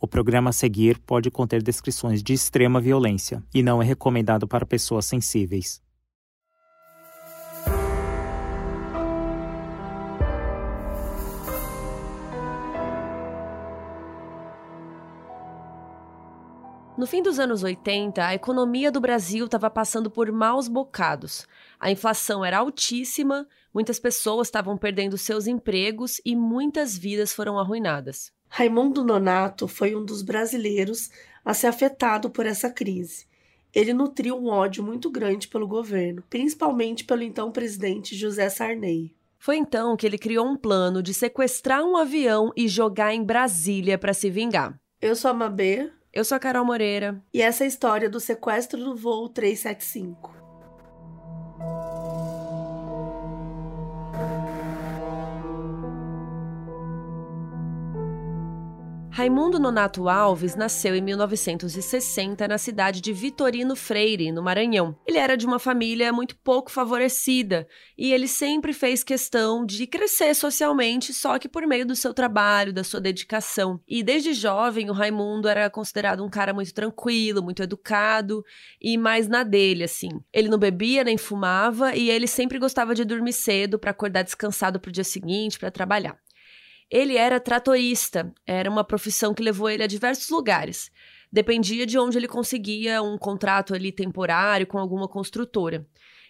O programa a seguir pode conter descrições de extrema violência e não é recomendado para pessoas sensíveis. No fim dos anos 80, a economia do Brasil estava passando por maus bocados. A inflação era altíssima, muitas pessoas estavam perdendo seus empregos e muitas vidas foram arruinadas. Raimundo Nonato foi um dos brasileiros a ser afetado por essa crise. Ele nutriu um ódio muito grande pelo governo, principalmente pelo então presidente José Sarney. Foi então que ele criou um plano de sequestrar um avião e jogar em Brasília para se vingar. Eu sou a Mabê. Eu sou a Carol Moreira. E essa é a história do sequestro do voo 375. Raimundo Nonato Alves nasceu em 1960 na cidade de Vitorino Freire, no Maranhão. Ele era de uma família muito pouco favorecida e ele sempre fez questão de crescer socialmente, só que por meio do seu trabalho, da sua dedicação. E desde jovem, o Raimundo era considerado um cara muito tranquilo, muito educado e mais na dele, assim. Ele não bebia nem fumava e ele sempre gostava de dormir cedo para acordar descansado para o dia seguinte, para trabalhar. Ele era tratorista, era uma profissão que levou ele a diversos lugares. Dependia de onde ele conseguia um contrato ali temporário com alguma construtora.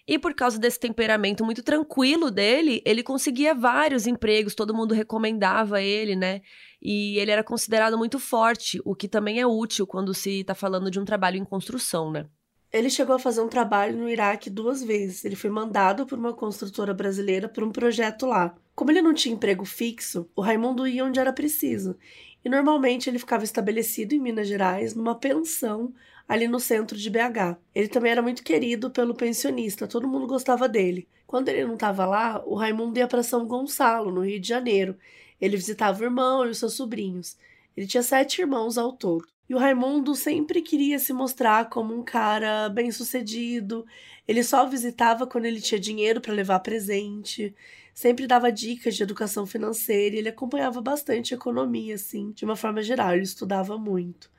E por causa desse temperamento muito tranquilo dele, ele conseguia vários empregos, todo mundo recomendava ele, né? E ele era considerado muito forte, o que também é útil quando se está falando de um trabalho em construção, né? Ele chegou a fazer um trabalho no Iraque duas vezes. Ele foi mandado por uma construtora brasileira para um projeto lá. Como ele não tinha emprego fixo, o Raimundo ia onde era preciso. E normalmente ele ficava estabelecido em Minas Gerais, numa pensão ali no centro de BH. Ele também era muito querido pelo pensionista, todo mundo gostava dele. Quando ele não estava lá, o Raimundo ia para São Gonçalo, no Rio de Janeiro. Ele visitava o irmão e os seus sobrinhos. Ele tinha sete irmãos ao todo. E o Raimundo sempre queria se mostrar como um cara bem-sucedido. Ele só visitava quando ele tinha dinheiro para levar presente. Sempre dava dicas de educação financeira e ele acompanhava bastante a economia, assim, de uma forma geral. Ele estudava muito.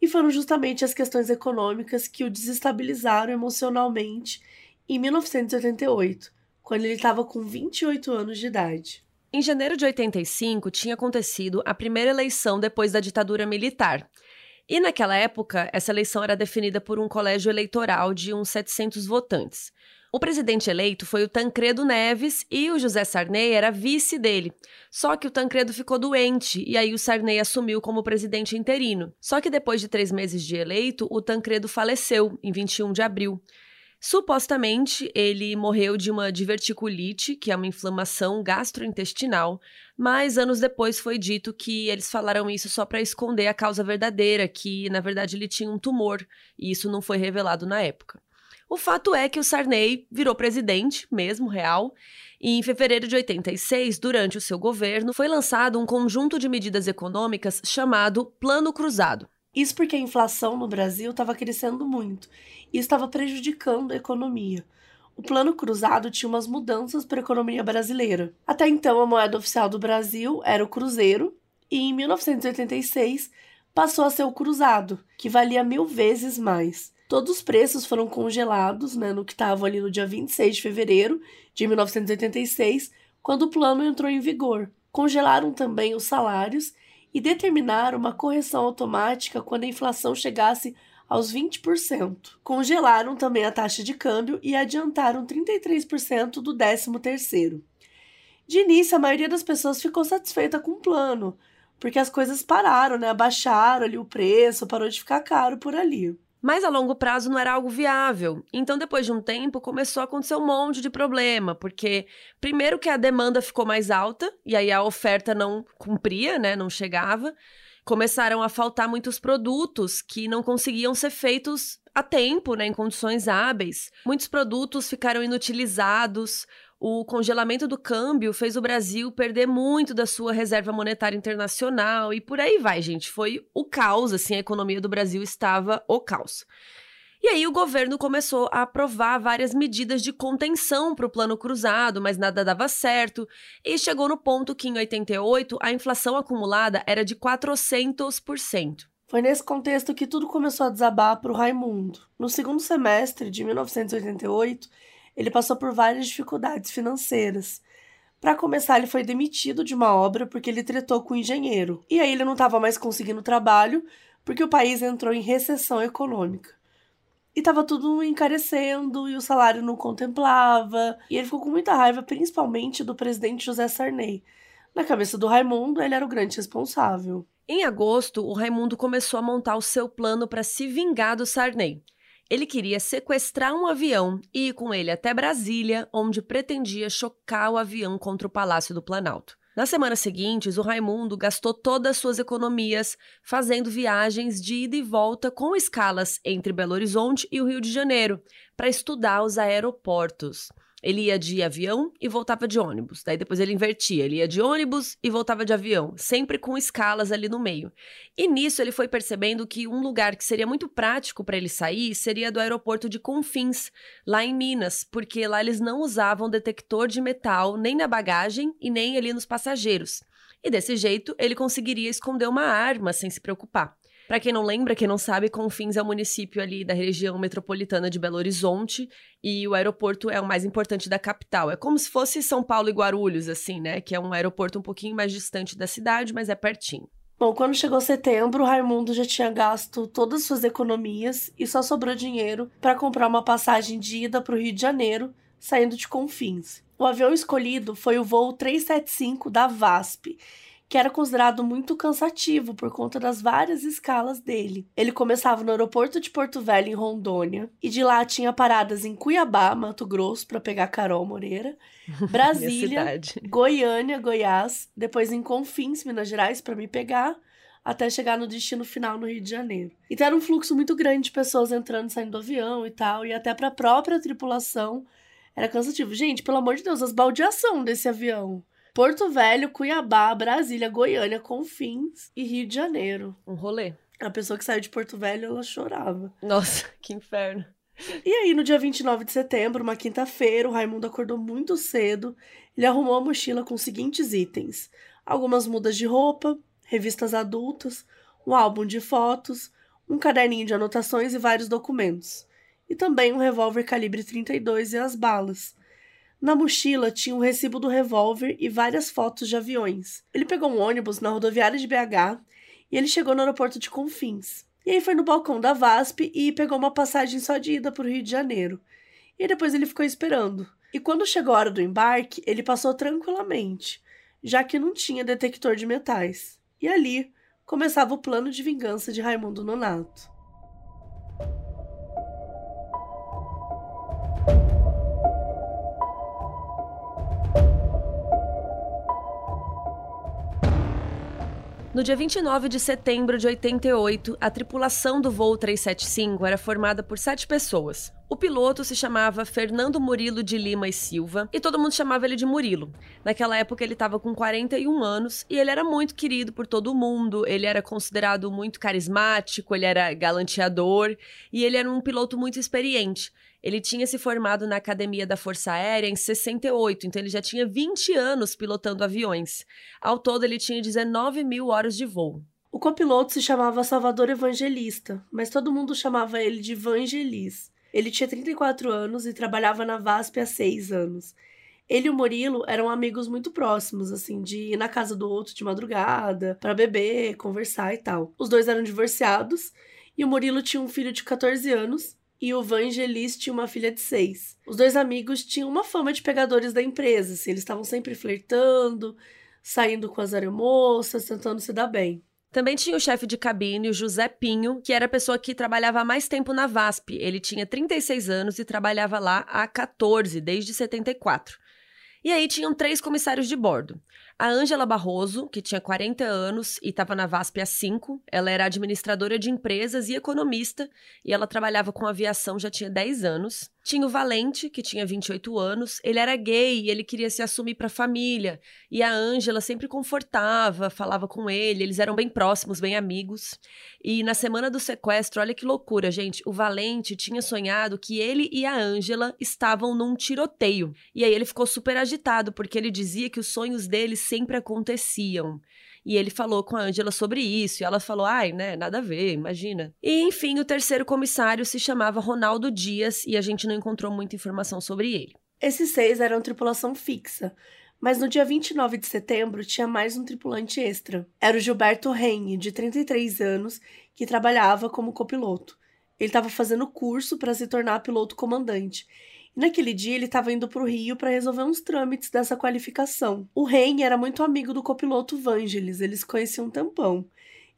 E foram justamente as questões econômicas que o desestabilizaram emocionalmente em 1988, quando ele estava com 28 anos de idade. Em janeiro de 85, tinha acontecido a primeira eleição depois da ditadura militar. E naquela época, essa eleição era definida por um colégio eleitoral de uns 700 votantes. O presidente eleito foi o Tancredo Neves e o José Sarney era vice dele. Só que o Tancredo ficou doente e aí o Sarney assumiu como presidente interino. Só que depois de três meses de eleito, o Tancredo faleceu em 21 de abril. Supostamente, ele morreu de uma diverticulite, que é uma inflamação gastrointestinal, mas anos depois foi dito que eles falaram isso só para esconder a causa verdadeira, que na verdade ele tinha um tumor, e isso não foi revelado na época. O fato é que o Sarney virou presidente, mesmo real, e em fevereiro de 86, durante o seu governo, foi lançado um conjunto de medidas econômicas chamado Plano Cruzado. Isso porque a inflação no Brasil estava crescendo muito e estava prejudicando a economia. O plano cruzado tinha umas mudanças para a economia brasileira. Até então, a moeda oficial do Brasil era o cruzeiro, e em 1986 passou a ser o cruzado, que valia mil vezes mais. Todos os preços foram congelados, né, no que estava ali no dia 26 de fevereiro de 1986, quando o plano entrou em vigor. Congelaram também os salários e determinaram uma correção automática quando a inflação chegasse aos 20%. Congelaram também a taxa de câmbio e adiantaram 33% do 13º. De início, a maioria das pessoas ficou satisfeita com o plano, porque as coisas pararam, né? Abaixaram ali o preço, parou de ficar caro por ali. Mas a longo prazo não era algo viável. Então, depois de um tempo, começou a acontecer um monte de problema, porque primeiro que a demanda ficou mais alta e aí a oferta não cumpria, né, não chegava. Começaram a faltar muitos produtos que não conseguiam ser feitos a tempo, né, em condições hábeis. Muitos produtos ficaram inutilizados, o congelamento do câmbio fez o Brasil perder muito da sua reserva monetária internacional e por aí vai, gente. Foi o caos, assim, a economia do Brasil estava o caos. E aí o governo começou a aprovar várias medidas de contenção para o plano cruzado, mas nada dava certo, e chegou no ponto que em 88 a inflação acumulada era de 400%. Foi nesse contexto que tudo começou a desabar para o Raimundo. No segundo semestre de 1988, ele passou por várias dificuldades financeiras. Para começar, ele foi demitido de uma obra porque ele tretou com o engenheiro. E aí ele não estava mais conseguindo trabalho porque o país entrou em recessão econômica. E tava tudo encarecendo e o salário não contemplava. E ele ficou com muita raiva, principalmente do presidente José Sarney. Na cabeça do Raimundo, ele era o grande responsável. Em agosto, o Raimundo começou a montar o seu plano para se vingar do Sarney. Ele queria sequestrar um avião e ir com ele até Brasília, onde pretendia chocar o avião contra o Palácio do Planalto. Nas semanas seguintes, o Raimundo gastou todas as suas economias fazendo viagens de ida e volta com escalas entre Belo Horizonte e o Rio de Janeiro para estudar os aeroportos. Ele ia de avião e voltava de ônibus. Daí depois ele invertia. Ele ia de ônibus e voltava de avião, sempre com escalas ali no meio. E nisso ele foi percebendo que um lugar que seria muito prático para ele sair seria do aeroporto de Confins, lá em Minas, porque lá eles não usavam detector de metal nem na bagagem e nem ali nos passageiros. E desse jeito ele conseguiria esconder uma arma sem se preocupar. Para quem não lembra, quem não sabe, Confins é o município ali da região metropolitana de Belo Horizonte e o aeroporto é o mais importante da capital. É como se fosse São Paulo e Guarulhos, assim, né? Que é um aeroporto um pouquinho mais distante da cidade, mas é pertinho. Bom, quando chegou setembro, o Raimundo já tinha gasto todas as suas economias e só sobrou dinheiro para comprar uma passagem de ida para o Rio de Janeiro, saindo de Confins. O avião escolhido foi o voo 375 da VASP que era considerado muito cansativo por conta das várias escalas dele. Ele começava no aeroporto de Porto Velho, em Rondônia, e de lá tinha paradas em Cuiabá, Mato Grosso, para pegar Carol Moreira, Brasília, Goiânia, Goiás, depois em Confins, Minas Gerais, para me pegar até chegar no destino final no Rio de Janeiro. Então era um fluxo muito grande de pessoas entrando e saindo do avião e tal, e até para a própria tripulação era cansativo. Gente, pelo amor de Deus, as baldeação desse avião. Porto Velho, Cuiabá, Brasília, Goiânia, Confins e Rio de Janeiro. Um rolê. A pessoa que saiu de Porto Velho, ela chorava. Nossa, que inferno. E aí, no dia 29 de setembro, uma quinta-feira, o Raimundo acordou muito cedo. Ele arrumou a mochila com os seguintes itens: algumas mudas de roupa, revistas adultas, um álbum de fotos, um caderninho de anotações e vários documentos. E também um revólver calibre 32 e as balas. Na mochila tinha um recibo do revólver e várias fotos de aviões. Ele pegou um ônibus na rodoviária de BH e ele chegou no aeroporto de Confins. E aí foi no balcão da VASP e pegou uma passagem só de ida para o Rio de Janeiro. E depois ele ficou esperando. E quando chegou a hora do embarque, ele passou tranquilamente, já que não tinha detector de metais. E ali começava o plano de vingança de Raimundo Nonato. No dia 29 de setembro de 88, a tripulação do voo 375 era formada por sete pessoas. O piloto se chamava Fernando Murilo de Lima e Silva e todo mundo chamava ele de Murilo. Naquela época ele estava com 41 anos e ele era muito querido por todo mundo, ele era considerado muito carismático, ele era galanteador e ele era um piloto muito experiente. Ele tinha se formado na Academia da Força Aérea em 68, então ele já tinha 20 anos pilotando aviões. Ao todo, ele tinha 19 mil horas de voo. O copiloto se chamava Salvador Evangelista, mas todo mundo chamava ele de Vangelis. Ele tinha 34 anos e trabalhava na VASP há 6 anos. Ele e o Murilo eram amigos muito próximos, assim, de ir na casa do outro de madrugada, para beber, conversar e tal. Os dois eram divorciados e o Murilo tinha um filho de 14 anos e o Vangelis tinha uma filha de seis. Os dois amigos tinham uma fama de pegadores da empresa, assim, eles estavam sempre flertando, saindo com as aeromoças, tentando se dar bem. Também tinha o chefe de cabine, o José Pinho, que era a pessoa que trabalhava mais tempo na VASP. Ele tinha 36 anos e trabalhava lá há 14, desde 74. E aí tinham três comissários de bordo. A Ângela Barroso, que tinha 40 anos e estava na VASP há 5, ela era administradora de empresas e economista, e ela trabalhava com aviação já tinha 10 anos. Tinha o Valente, que tinha 28 anos, ele era gay e ele queria se assumir para a família. E a Ângela sempre confortava, falava com ele, eles eram bem próximos, bem amigos. E na semana do sequestro, olha que loucura, gente, o Valente tinha sonhado que ele e a Ângela estavam num tiroteio. E aí ele ficou super agitado, porque ele dizia que os sonhos dele sempre aconteciam. E ele falou com a Ângela sobre isso, e ela falou: ai, né, nada a ver, imagina. E enfim, o terceiro comissário se chamava Ronaldo Dias, e a gente não encontrou muita informação sobre ele. Esses seis eram tripulação fixa, mas no dia 29 de setembro tinha mais um tripulante extra. Era o Gilberto Renne, de 33 anos, que trabalhava como copiloto. Ele estava fazendo curso para se tornar piloto comandante naquele dia ele estava indo para o Rio para resolver uns trâmites dessa qualificação. O Ren era muito amigo do copiloto Vangelis, eles conheciam um tampão.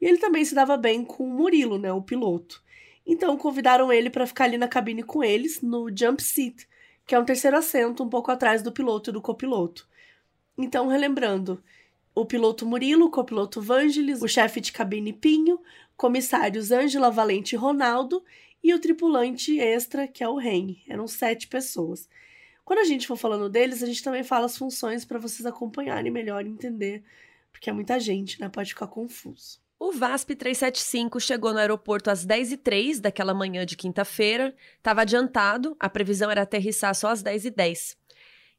E ele também se dava bem com o Murilo, né, o piloto. Então convidaram ele para ficar ali na cabine com eles, no jump seat, que é um terceiro assento um pouco atrás do piloto e do copiloto. Então, relembrando, o piloto Murilo, o copiloto Vangelis, o chefe de cabine Pinho, comissários Ângela Valente e Ronaldo e o tripulante extra, que é o REN. Eram sete pessoas. Quando a gente for falando deles, a gente também fala as funções para vocês acompanharem melhor e entender, porque é muita gente, né? Pode ficar confuso. O VASP 375 chegou no aeroporto às 10h03 daquela manhã de quinta-feira. Estava adiantado, a previsão era aterrissar só às 10h10.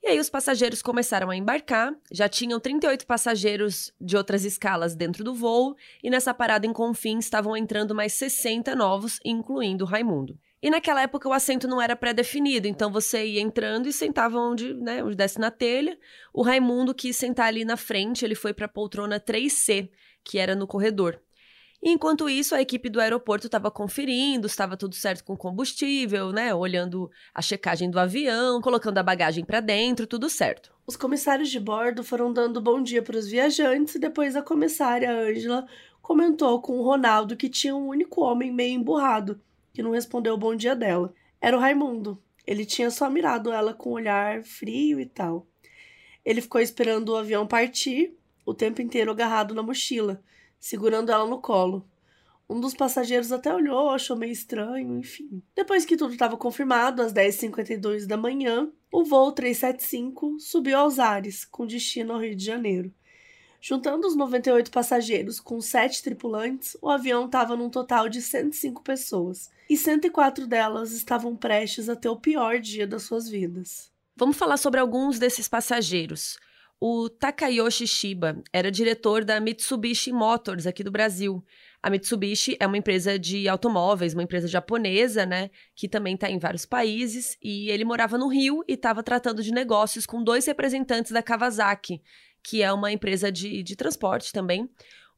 E aí os passageiros começaram a embarcar, já tinham 38 passageiros de outras escalas dentro do voo, e nessa parada em Confins estavam entrando mais 60 novos, incluindo o Raimundo. E naquela época o assento não era pré-definido, então você ia entrando e sentava onde, né, onde desse na telha. O Raimundo quis sentar ali na frente, ele foi para a poltrona 3C, que era no corredor. Enquanto isso, a equipe do aeroporto estava conferindo, estava tudo certo com combustível, né? Olhando a checagem do avião, colocando a bagagem para dentro, tudo certo. Os comissários de bordo foram dando bom dia para os viajantes e depois a comissária Ângela comentou com o Ronaldo que tinha um único homem meio emburrado, que não respondeu o bom dia dela. Era o Raimundo. Ele tinha só mirado ela com um olhar frio e tal. Ele ficou esperando o avião partir, o tempo inteiro agarrado na mochila segurando ela no colo. Um dos passageiros até olhou, achou meio estranho, enfim. Depois que tudo estava confirmado, às 10h52 da manhã, o voo 375 subiu aos ares, com destino ao Rio de Janeiro. Juntando os 98 passageiros com 7 tripulantes, o avião estava num total de 105 pessoas, e 104 delas estavam prestes a ter o pior dia das suas vidas. Vamos falar sobre alguns desses passageiros. O Takayoshi Shiba era diretor da Mitsubishi Motors aqui do Brasil. A Mitsubishi é uma empresa de automóveis, uma empresa japonesa, né? Que também está em vários países. E ele morava no Rio e estava tratando de negócios com dois representantes da Kawasaki, que é uma empresa de, de transporte também.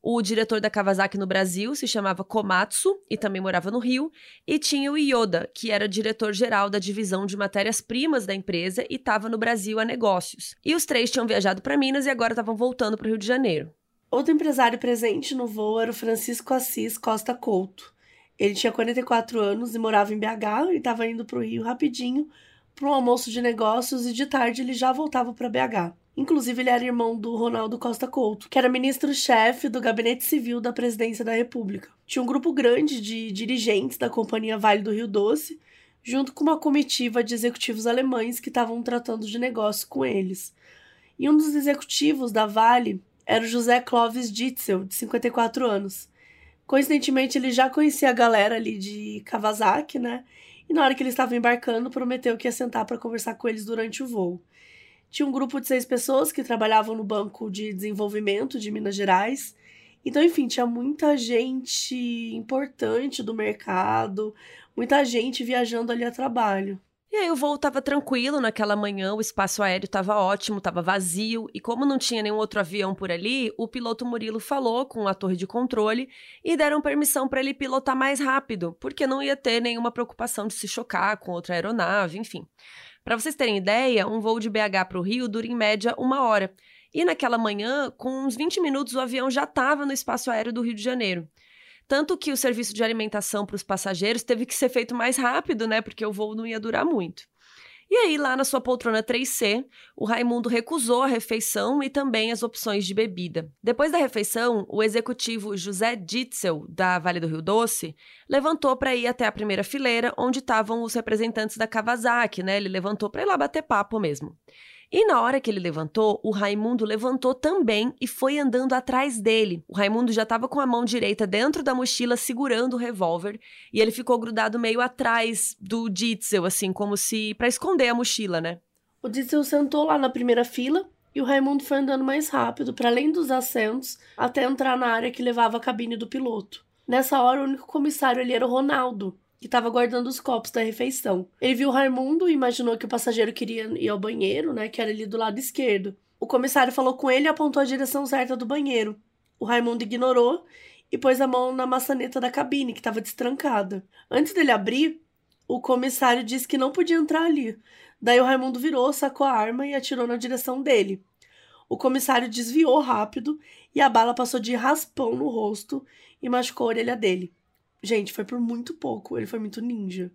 O diretor da Kawasaki no Brasil se chamava Komatsu e também morava no Rio. E tinha o Yoda, que era diretor-geral da divisão de matérias-primas da empresa e estava no Brasil a negócios. E os três tinham viajado para Minas e agora estavam voltando para o Rio de Janeiro. Outro empresário presente no voo era o Francisco Assis Costa Couto. Ele tinha 44 anos e morava em BH e estava indo para o Rio rapidinho para um almoço de negócios e de tarde ele já voltava para BH. Inclusive, ele era irmão do Ronaldo Costa Couto, que era ministro-chefe do Gabinete Civil da Presidência da República. Tinha um grupo grande de dirigentes da Companhia Vale do Rio Doce, junto com uma comitiva de executivos alemães que estavam tratando de negócio com eles. E um dos executivos da Vale era o José Clóvis Ditzel, de 54 anos. Coincidentemente, ele já conhecia a galera ali de Kawasaki, né? E na hora que eles estavam embarcando, prometeu que ia sentar para conversar com eles durante o voo. Tinha um grupo de seis pessoas que trabalhavam no Banco de Desenvolvimento de Minas Gerais. Então, enfim, tinha muita gente importante do mercado, muita gente viajando ali a trabalho. E aí o voo estava tranquilo naquela manhã, o espaço aéreo estava ótimo, estava vazio, e como não tinha nenhum outro avião por ali, o piloto Murilo falou com a torre de controle e deram permissão para ele pilotar mais rápido, porque não ia ter nenhuma preocupação de se chocar com outra aeronave, enfim. Para vocês terem ideia, um voo de BH para o Rio dura em média uma hora. E naquela manhã, com uns 20 minutos, o avião já estava no espaço aéreo do Rio de Janeiro. Tanto que o serviço de alimentação para os passageiros teve que ser feito mais rápido, né? Porque o voo não ia durar muito. E aí, lá na sua poltrona 3C, o Raimundo recusou a refeição e também as opções de bebida. Depois da refeição, o executivo José Ditzel, da Vale do Rio Doce, levantou para ir até a primeira fileira, onde estavam os representantes da Kawasaki, né? Ele levantou para ir lá bater papo mesmo. E na hora que ele levantou, o Raimundo levantou também e foi andando atrás dele. O Raimundo já estava com a mão direita dentro da mochila segurando o revólver e ele ficou grudado meio atrás do Ditzel, assim, como se para esconder a mochila, né? O Ditzel sentou lá na primeira fila e o Raimundo foi andando mais rápido, para além dos assentos, até entrar na área que levava a cabine do piloto. Nessa hora, o único comissário ali era o Ronaldo, que estava guardando os copos da refeição. Ele viu Raimundo e imaginou que o passageiro queria ir ao banheiro, né, que era ali do lado esquerdo. O comissário falou com ele e apontou a direção certa do banheiro. O Raimundo ignorou e pôs a mão na maçaneta da cabine, que estava destrancada. Antes dele abrir, o comissário disse que não podia entrar ali. Daí o Raimundo virou, sacou a arma e atirou na direção dele. O comissário desviou rápido e a bala passou de raspão no rosto e machucou a orelha dele. Gente, foi por muito pouco. Ele foi muito ninja.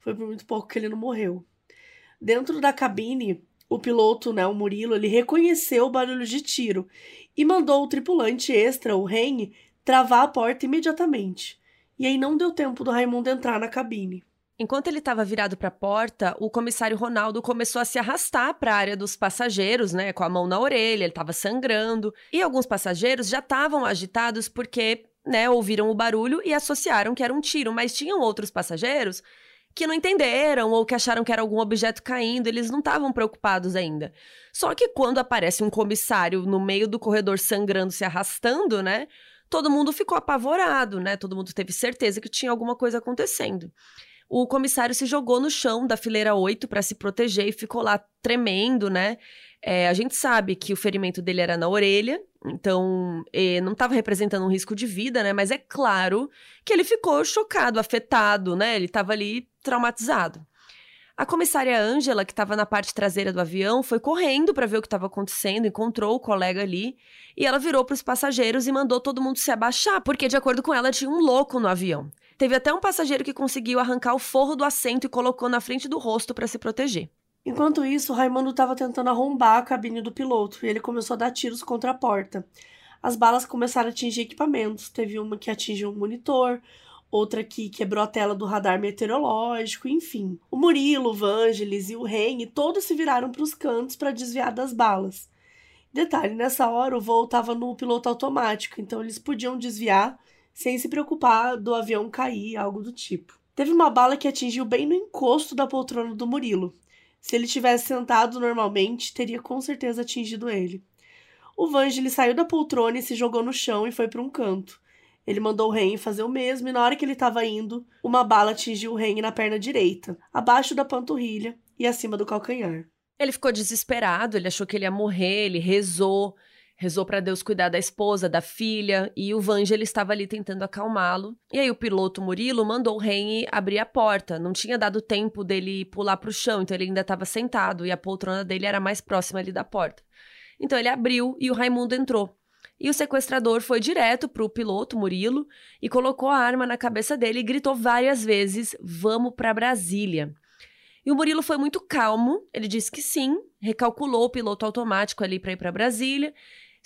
Foi por muito pouco que ele não morreu. Dentro da cabine, o piloto, né, o Murilo, ele reconheceu o barulho de tiro e mandou o tripulante extra, o Ren, travar a porta imediatamente. E aí não deu tempo do Raimundo entrar na cabine. Enquanto ele estava virado para a porta, o comissário Ronaldo começou a se arrastar para a área dos passageiros, né, com a mão na orelha, ele estava sangrando. E alguns passageiros já estavam agitados porque né, ouviram o barulho e associaram que era um tiro, mas tinham outros passageiros que não entenderam ou que acharam que era algum objeto caindo, eles não estavam preocupados ainda. Só que quando aparece um comissário no meio do corredor sangrando, se arrastando, né, todo mundo ficou apavorado, né? Todo mundo teve certeza que tinha alguma coisa acontecendo. O comissário se jogou no chão da fileira 8 para se proteger e ficou lá tremendo, né? É, a gente sabe que o ferimento dele era na orelha, então é, não estava representando um risco de vida, né? Mas é claro que ele ficou chocado, afetado, né? Ele estava ali traumatizado. A comissária Ângela, que estava na parte traseira do avião, foi correndo para ver o que estava acontecendo, encontrou o colega ali e ela virou para os passageiros e mandou todo mundo se abaixar, porque, de acordo com ela, tinha um louco no avião. Teve até um passageiro que conseguiu arrancar o forro do assento e colocou na frente do rosto para se proteger. Enquanto isso, Raimundo estava tentando arrombar a cabine do piloto e ele começou a dar tiros contra a porta. As balas começaram a atingir equipamentos. Teve uma que atingiu um monitor, outra que quebrou a tela do radar meteorológico, enfim. O Murilo, o Vangelis e o Rene todos se viraram para os cantos para desviar das balas. Detalhe, nessa hora o voo estava no piloto automático, então eles podiam desviar sem se preocupar do avião cair, algo do tipo. Teve uma bala que atingiu bem no encosto da poltrona do Murilo. Se ele tivesse sentado normalmente, teria com certeza atingido ele. O Vangeli saiu da poltrona e se jogou no chão e foi para um canto. Ele mandou o Ren fazer o mesmo e na hora que ele estava indo, uma bala atingiu o Ren na perna direita, abaixo da panturrilha e acima do calcanhar. Ele ficou desesperado, ele achou que ele ia morrer, ele rezou, rezou para Deus cuidar da esposa, da filha, e o Vangel estava ali tentando acalmá-lo. E aí o piloto Murilo mandou o Henry abrir a porta. Não tinha dado tempo dele pular para o chão, então ele ainda estava sentado e a poltrona dele era mais próxima ali da porta. Então ele abriu e o Raimundo entrou. E o sequestrador foi direto para o piloto Murilo e colocou a arma na cabeça dele e gritou várias vezes: "Vamos para Brasília". E o Murilo foi muito calmo, ele disse que sim, recalculou o piloto automático ali para ir para Brasília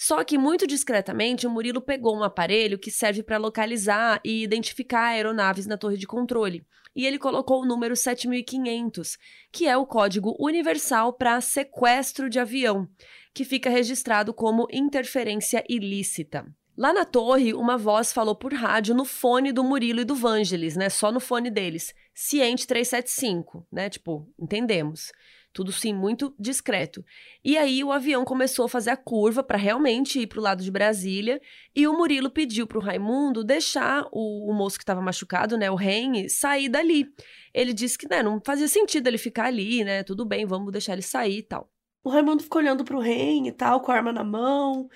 só que, muito discretamente, o Murilo pegou um aparelho que serve para localizar e identificar aeronaves na torre de controle. E ele colocou o número 7500, que é o código universal para sequestro de avião, que fica registrado como interferência ilícita. Lá na torre, uma voz falou por rádio no fone do Murilo e do Vangelis, né? Só no fone deles. Ciente 375, né? Tipo, entendemos. Tudo sim muito discreto. E aí o avião começou a fazer a curva para realmente ir para o lado de Brasília. E o Murilo pediu para o Raimundo deixar o, o moço que estava machucado, né, o Ren, sair dali. Ele disse que né, não fazia sentido ele ficar ali, né? Tudo bem, vamos deixar ele sair e tal. O Raimundo ficou olhando para o Ren e tal, com a arma na mão,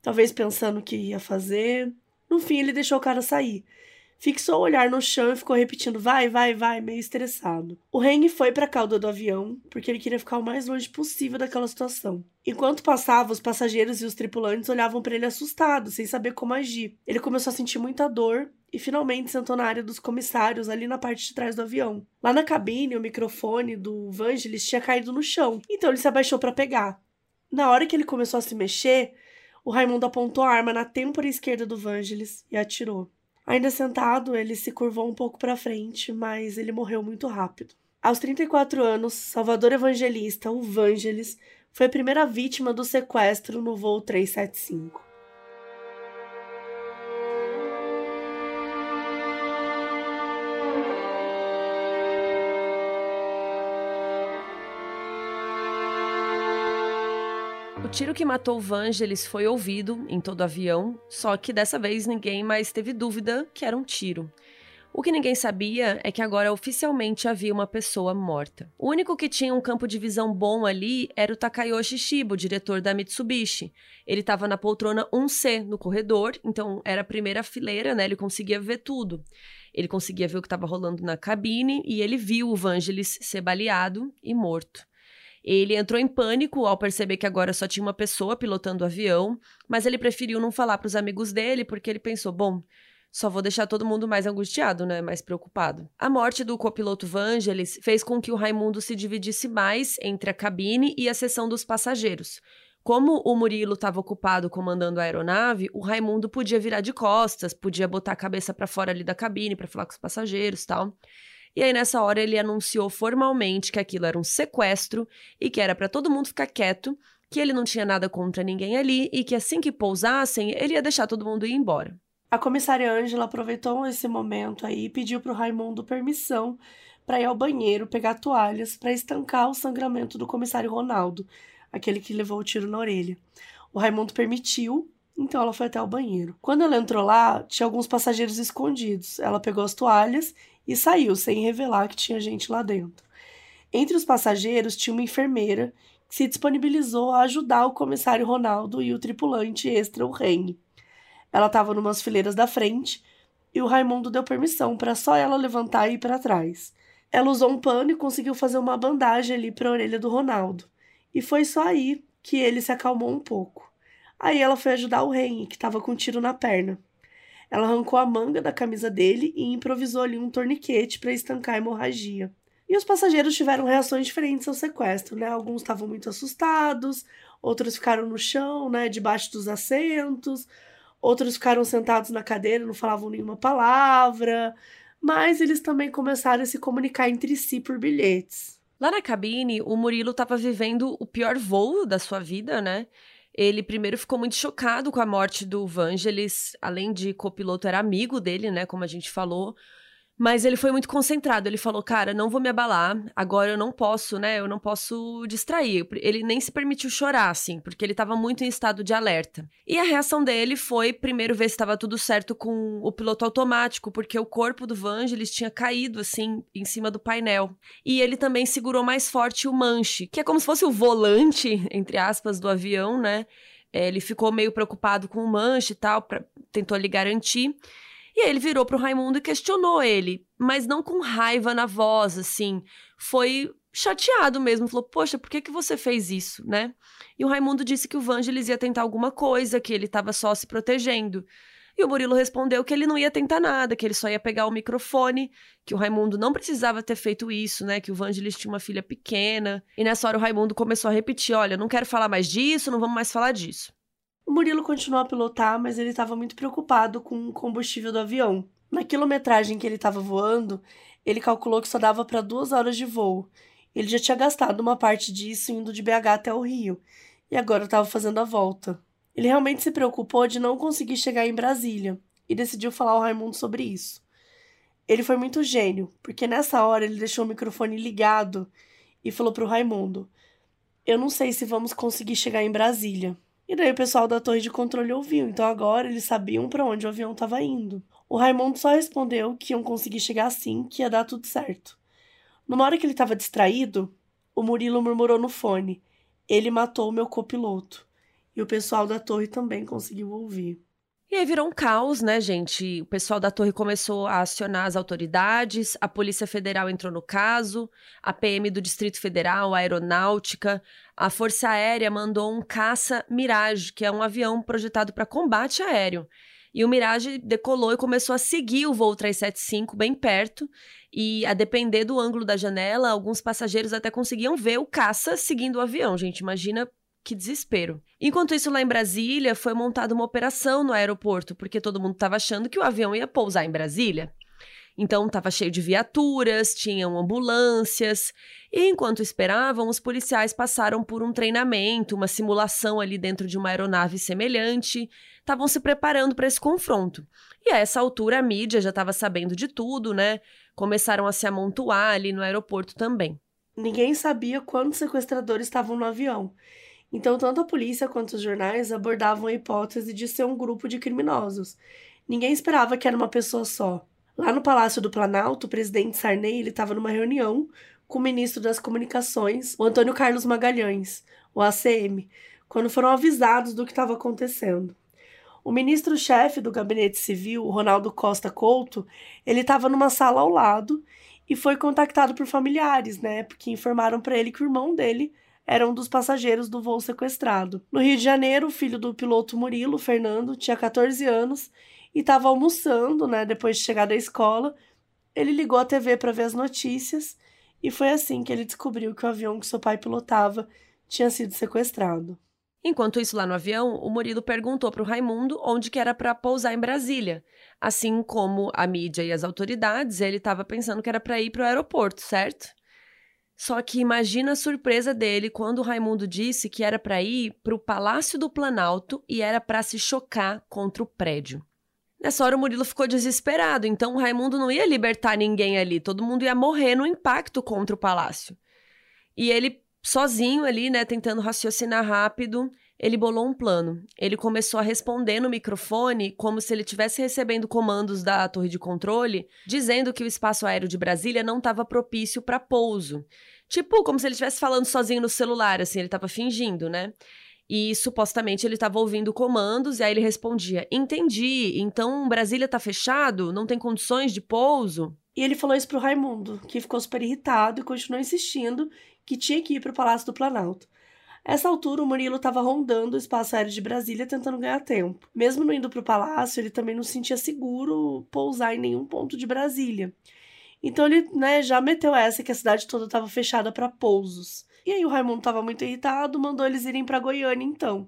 talvez pensando o que ia fazer. No fim, ele deixou o cara sair. Fixou o olhar no chão e ficou repetindo vai, vai, vai, meio estressado. O Heng foi para a cauda do avião porque ele queria ficar o mais longe possível daquela situação. Enquanto passava, os passageiros e os tripulantes olhavam para ele assustados, sem saber como agir. Ele começou a sentir muita dor e finalmente sentou na área dos comissários, ali na parte de trás do avião. Lá na cabine, o microfone do Vangelis tinha caído no chão, então ele se abaixou para pegar. Na hora que ele começou a se mexer, o Raimundo apontou a arma na têmpora esquerda do Vangelis e atirou. Ainda sentado, ele se curvou um pouco para frente, mas ele morreu muito rápido. Aos 34 anos, Salvador Evangelista, o Vangelis, foi a primeira vítima do sequestro no voo 375. O tiro que matou Vangelis foi ouvido em todo o avião, só que dessa vez ninguém mais teve dúvida que era um tiro. O que ninguém sabia é que agora oficialmente havia uma pessoa morta. O único que tinha um campo de visão bom ali era o Takayoshi Shiba, diretor da Mitsubishi. Ele estava na poltrona 1C no corredor, então era a primeira fileira, né? Ele conseguia ver tudo. Ele conseguia ver o que estava rolando na cabine e ele viu o Vangelis ser baleado e morto. Ele entrou em pânico ao perceber que agora só tinha uma pessoa pilotando o avião, mas ele preferiu não falar para os amigos dele porque ele pensou: bom, só vou deixar todo mundo mais angustiado, né? Mais preocupado. A morte do copiloto Vangelis fez com que o Raimundo se dividisse mais entre a cabine e a seção dos passageiros. Como o Murilo estava ocupado comandando a aeronave, o Raimundo podia virar de costas, podia botar a cabeça para fora ali da cabine para falar com os passageiros, tal. E aí, nessa hora, ele anunciou formalmente que aquilo era um sequestro e que era para todo mundo ficar quieto, que ele não tinha nada contra ninguém ali e que assim que pousassem, ele ia deixar todo mundo ir embora. A comissária Ângela aproveitou esse momento aí e pediu para o Raimundo permissão para ir ao banheiro pegar toalhas para estancar o sangramento do comissário Ronaldo, aquele que levou o tiro na orelha. O Raimundo permitiu, então ela foi até o banheiro. Quando ela entrou lá, tinha alguns passageiros escondidos. Ela pegou as toalhas e saiu sem revelar que tinha gente lá dentro. Entre os passageiros tinha uma enfermeira que se disponibilizou a ajudar o comissário Ronaldo e o tripulante extra, o Rene. Ela estava numas fileiras da frente e o Raimundo deu permissão para só ela levantar e ir para trás. Ela usou um pano e conseguiu fazer uma bandagem ali para a orelha do Ronaldo. E foi só aí que ele se acalmou um pouco. Aí ela foi ajudar o Rene, que estava com um tiro na perna. Ela arrancou a manga da camisa dele e improvisou ali um torniquete para estancar a hemorragia. E os passageiros tiveram reações diferentes ao sequestro, né? Alguns estavam muito assustados, outros ficaram no chão, né, debaixo dos assentos, outros ficaram sentados na cadeira, não falavam nenhuma palavra, mas eles também começaram a se comunicar entre si por bilhetes. Lá na cabine, o Murilo estava vivendo o pior voo da sua vida, né? Ele primeiro ficou muito chocado com a morte do Vangelis, além de copiloto, era amigo dele, né? Como a gente falou. Mas ele foi muito concentrado. Ele falou, cara, não vou me abalar. Agora eu não posso, né? Eu não posso distrair. Ele nem se permitiu chorar, assim, porque ele estava muito em estado de alerta. E a reação dele foi primeiro ver se estava tudo certo com o piloto automático, porque o corpo do Vangelis tinha caído, assim, em cima do painel. E ele também segurou mais forte o manche, que é como se fosse o volante, entre aspas, do avião, né? É, ele ficou meio preocupado com o manche e tal, pra, tentou lhe garantir. E aí ele virou pro Raimundo e questionou ele, mas não com raiva na voz, assim. Foi chateado mesmo, falou: "Poxa, por que que você fez isso, né?" E o Raimundo disse que o Vangelis ia tentar alguma coisa, que ele estava só se protegendo. E o Murilo respondeu que ele não ia tentar nada, que ele só ia pegar o microfone, que o Raimundo não precisava ter feito isso, né? Que o Vangelis tinha uma filha pequena. E nessa hora o Raimundo começou a repetir: olha, não quero falar mais disso, não vamos mais falar disso. O Murilo continuou a pilotar, mas ele estava muito preocupado com o combustível do avião. Na quilometragem que ele estava voando, ele calculou que só dava para duas horas de voo. Ele já tinha gastado uma parte disso indo de BH até o Rio, e agora estava fazendo a volta. Ele realmente se preocupou de não conseguir chegar em Brasília e decidiu falar ao Raimundo sobre isso. Ele foi muito gênio, porque nessa hora ele deixou o microfone ligado e falou para o Raimundo: Eu não sei se vamos conseguir chegar em Brasília. E daí o pessoal da torre de controle ouviu, então agora eles sabiam para onde o avião estava indo. O Raimundo só respondeu que iam conseguir chegar assim, que ia dar tudo certo. Numa hora que ele estava distraído, o Murilo murmurou no fone: Ele matou o meu copiloto. E o pessoal da torre também conseguiu ouvir. E aí virou um caos, né, gente? O pessoal da torre começou a acionar as autoridades, a Polícia Federal entrou no caso, a PM do Distrito Federal, a Aeronáutica, a Força Aérea mandou um caça Mirage, que é um avião projetado para combate aéreo. E o Mirage decolou e começou a seguir o voo 375 bem perto. E a depender do ângulo da janela, alguns passageiros até conseguiam ver o caça seguindo o avião. Gente, imagina que desespero. Enquanto isso, lá em Brasília, foi montada uma operação no aeroporto, porque todo mundo estava achando que o avião ia pousar em Brasília. Então estava cheio de viaturas, tinham ambulâncias, e enquanto esperavam, os policiais passaram por um treinamento, uma simulação ali dentro de uma aeronave semelhante, estavam se preparando para esse confronto. E a essa altura a mídia já estava sabendo de tudo, né? Começaram a se amontoar ali no aeroporto também. Ninguém sabia quantos sequestradores estavam no avião. Então, tanto a polícia quanto os jornais abordavam a hipótese de ser um grupo de criminosos. Ninguém esperava que era uma pessoa só. Lá no Palácio do Planalto, o presidente Sarney estava numa reunião com o ministro das Comunicações, o Antônio Carlos Magalhães, o ACM, quando foram avisados do que estava acontecendo. O ministro-chefe do Gabinete Civil, Ronaldo Costa Couto, ele estava numa sala ao lado e foi contactado por familiares, né? Porque informaram para ele que o irmão dele era um dos passageiros do voo sequestrado. No Rio de Janeiro, o filho do piloto Murilo, Fernando, tinha 14 anos e estava almoçando, né, depois de chegar da escola. Ele ligou a TV para ver as notícias e foi assim que ele descobriu que o avião que seu pai pilotava tinha sido sequestrado. Enquanto isso, lá no avião, o Murilo perguntou para o Raimundo onde que era para pousar em Brasília. Assim como a mídia e as autoridades, ele estava pensando que era para ir para o aeroporto, certo? Só que imagina a surpresa dele quando o Raimundo disse que era para ir para o Palácio do Planalto e era para se chocar contra o prédio. Nessa hora o Murilo ficou desesperado, então o Raimundo não ia libertar ninguém ali, todo mundo ia morrer no impacto contra o palácio. E ele, sozinho ali, né, tentando raciocinar rápido, ele bolou um plano. Ele começou a responder no microfone como se ele estivesse recebendo comandos da torre de controle, dizendo que o espaço aéreo de Brasília não estava propício para pouso. Tipo, como se ele estivesse falando sozinho no celular, assim, ele estava fingindo, né? E supostamente ele estava ouvindo comandos, e aí ele respondia: Entendi, então Brasília está fechado? Não tem condições de pouso? E ele falou isso pro Raimundo, que ficou super irritado e continuou insistindo que tinha que ir para o Palácio do Planalto. Essa altura, o Murilo estava rondando o espaço aéreo de Brasília tentando ganhar tempo. Mesmo não indo para o palácio, ele também não se sentia seguro pousar em nenhum ponto de Brasília. Então ele né, já meteu essa que a cidade toda estava fechada para pousos. E aí o Raimundo estava muito irritado, mandou eles irem para Goiânia então.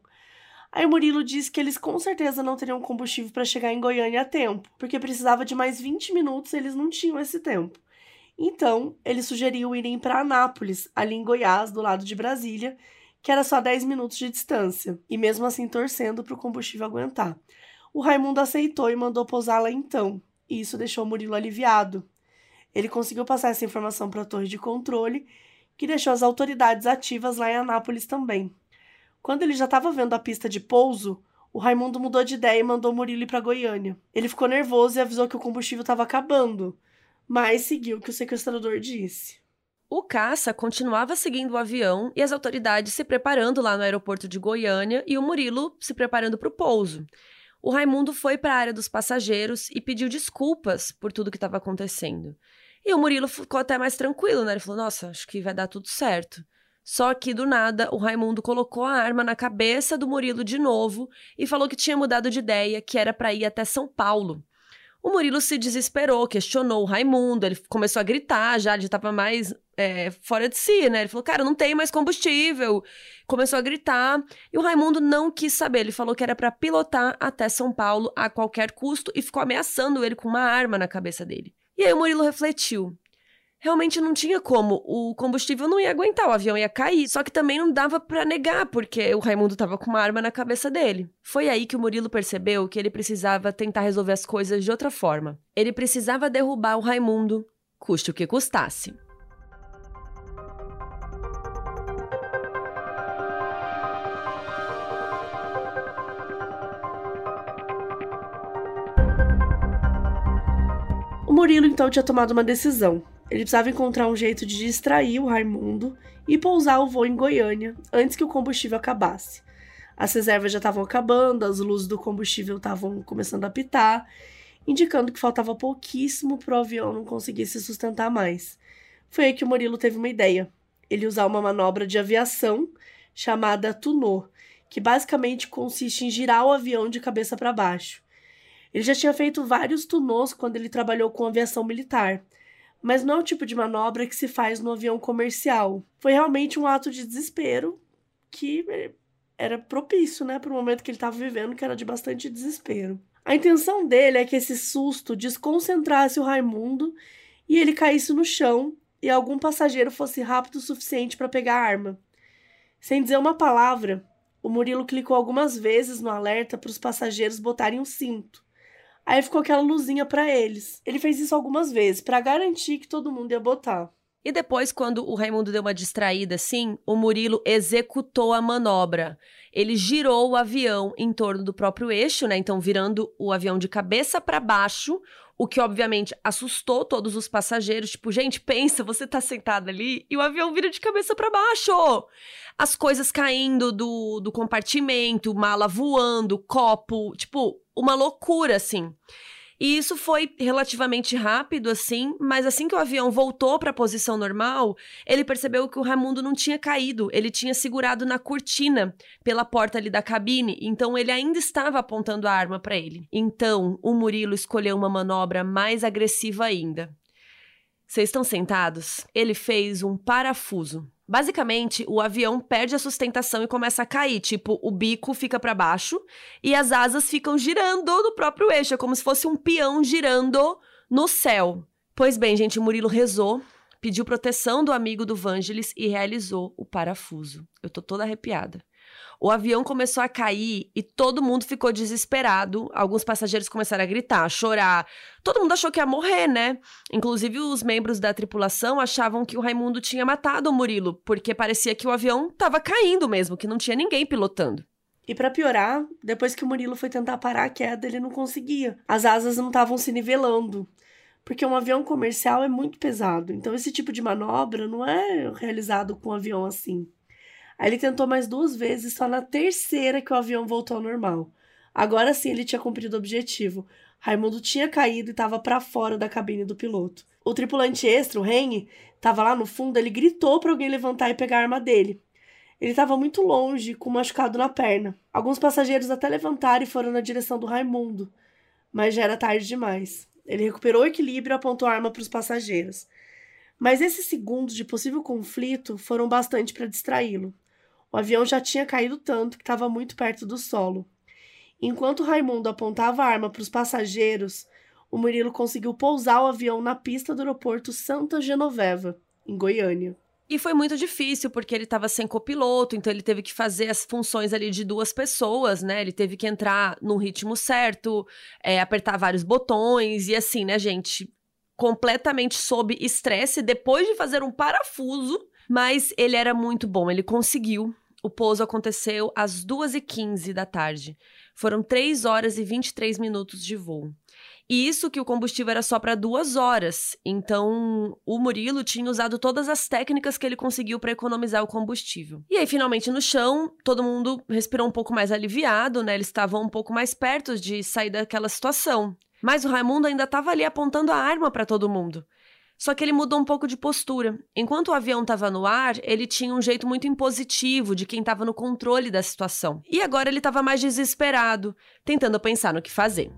Aí o Murilo disse que eles com certeza não teriam combustível para chegar em Goiânia a tempo, porque precisava de mais 20 minutos e eles não tinham esse tempo. Então, ele sugeriu irem para Anápolis, ali em Goiás, do lado de Brasília, que era só 10 minutos de distância, e mesmo assim torcendo para o combustível aguentar. O Raimundo aceitou e mandou pousar lá então, e isso deixou Murilo aliviado. Ele conseguiu passar essa informação para a torre de controle que deixou as autoridades ativas lá em Anápolis também. Quando ele já estava vendo a pista de pouso, o Raimundo mudou de ideia e mandou Murilo ir para Goiânia. Ele ficou nervoso e avisou que o combustível estava acabando, mas seguiu o que o sequestrador disse. O caça continuava seguindo o avião e as autoridades se preparando lá no aeroporto de Goiânia e o Murilo se preparando para o pouso. O Raimundo foi para a área dos passageiros e pediu desculpas por tudo que estava acontecendo. E o Murilo ficou até mais tranquilo, né? Ele falou: Nossa, acho que vai dar tudo certo. Só que do nada, o Raimundo colocou a arma na cabeça do Murilo de novo e falou que tinha mudado de ideia, que era para ir até São Paulo. O Murilo se desesperou, questionou o Raimundo, ele começou a gritar já, ele já tava mais é, fora de si, né? Ele falou, cara, não tem mais combustível. Começou a gritar e o Raimundo não quis saber. Ele falou que era para pilotar até São Paulo a qualquer custo e ficou ameaçando ele com uma arma na cabeça dele. E aí o Murilo refletiu. Realmente não tinha como, o combustível não ia aguentar, o avião ia cair. Só que também não dava para negar, porque o Raimundo tava com uma arma na cabeça dele. Foi aí que o Murilo percebeu que ele precisava tentar resolver as coisas de outra forma. Ele precisava derrubar o Raimundo, custe o que custasse. Murilo então tinha tomado uma decisão. Ele precisava encontrar um jeito de distrair o Raimundo e pousar o voo em Goiânia antes que o combustível acabasse. As reservas já estavam acabando, as luzes do combustível estavam começando a apitar, indicando que faltava pouquíssimo para o avião não conseguir se sustentar mais. Foi aí que o Murilo teve uma ideia. Ele usar uma manobra de aviação chamada tunô, que basicamente consiste em girar o avião de cabeça para baixo. Ele já tinha feito vários tunos quando ele trabalhou com aviação militar, mas não é o tipo de manobra que se faz no avião comercial. Foi realmente um ato de desespero que era propício, né, para o momento que ele estava vivendo, que era de bastante desespero. A intenção dele é que esse susto desconcentrasse o Raimundo e ele caísse no chão e algum passageiro fosse rápido o suficiente para pegar a arma. Sem dizer uma palavra, o Murilo clicou algumas vezes no alerta para os passageiros botarem o cinto. Aí ficou aquela luzinha para eles. Ele fez isso algumas vezes para garantir que todo mundo ia botar. E depois, quando o Raimundo deu uma distraída assim, o Murilo executou a manobra. Ele girou o avião em torno do próprio eixo, né? Então, virando o avião de cabeça para baixo, o que obviamente assustou todos os passageiros. Tipo, gente, pensa, você tá sentado ali e o avião vira de cabeça para baixo. As coisas caindo do, do compartimento, mala voando, copo, tipo, uma loucura assim. E isso foi relativamente rápido, assim, mas assim que o avião voltou para a posição normal, ele percebeu que o Raimundo não tinha caído, ele tinha segurado na cortina pela porta ali da cabine, então ele ainda estava apontando a arma para ele. Então, o Murilo escolheu uma manobra mais agressiva ainda. Vocês estão sentados? Ele fez um parafuso. Basicamente, o avião perde a sustentação e começa a cair, tipo, o bico fica para baixo e as asas ficam girando no próprio eixo, é como se fosse um peão girando no céu. Pois bem, gente, o Murilo rezou, pediu proteção do amigo do Vangelis e realizou o parafuso. Eu tô toda arrepiada. O avião começou a cair e todo mundo ficou desesperado. Alguns passageiros começaram a gritar, a chorar. Todo mundo achou que ia morrer, né? Inclusive, os membros da tripulação achavam que o Raimundo tinha matado o Murilo, porque parecia que o avião estava caindo mesmo, que não tinha ninguém pilotando. E para piorar, depois que o Murilo foi tentar parar a queda, ele não conseguia. As asas não estavam se nivelando. Porque um avião comercial é muito pesado. Então, esse tipo de manobra não é realizado com um avião assim. Aí ele tentou mais duas vezes, só na terceira que o avião voltou ao normal. Agora sim ele tinha cumprido o objetivo. Raimundo tinha caído e estava para fora da cabine do piloto. O tripulante extra, o Rene, estava lá no fundo, ele gritou para alguém levantar e pegar a arma dele. Ele estava muito longe, com um machucado na perna. Alguns passageiros até levantaram e foram na direção do Raimundo, mas já era tarde demais. Ele recuperou o equilíbrio e apontou a arma para os passageiros. Mas esses segundos de possível conflito foram bastante para distraí-lo. O avião já tinha caído tanto que estava muito perto do solo. Enquanto Raimundo apontava a arma para os passageiros, o Murilo conseguiu pousar o avião na pista do aeroporto Santa Genoveva, em Goiânia. E foi muito difícil, porque ele estava sem copiloto, então ele teve que fazer as funções ali de duas pessoas, né? Ele teve que entrar no ritmo certo, é, apertar vários botões, e assim, né, gente? Completamente sob estresse, depois de fazer um parafuso, mas ele era muito bom, ele conseguiu o pouso aconteceu às 2h15 da tarde. Foram 3 horas e 23 minutos de voo. E isso que o combustível era só para duas horas. Então, o Murilo tinha usado todas as técnicas que ele conseguiu para economizar o combustível. E aí, finalmente, no chão, todo mundo respirou um pouco mais aliviado, né? Eles estavam um pouco mais perto de sair daquela situação. Mas o Raimundo ainda estava ali apontando a arma para todo mundo. Só que ele mudou um pouco de postura. Enquanto o avião estava no ar, ele tinha um jeito muito impositivo de quem estava no controle da situação. E agora ele estava mais desesperado, tentando pensar no que fazer.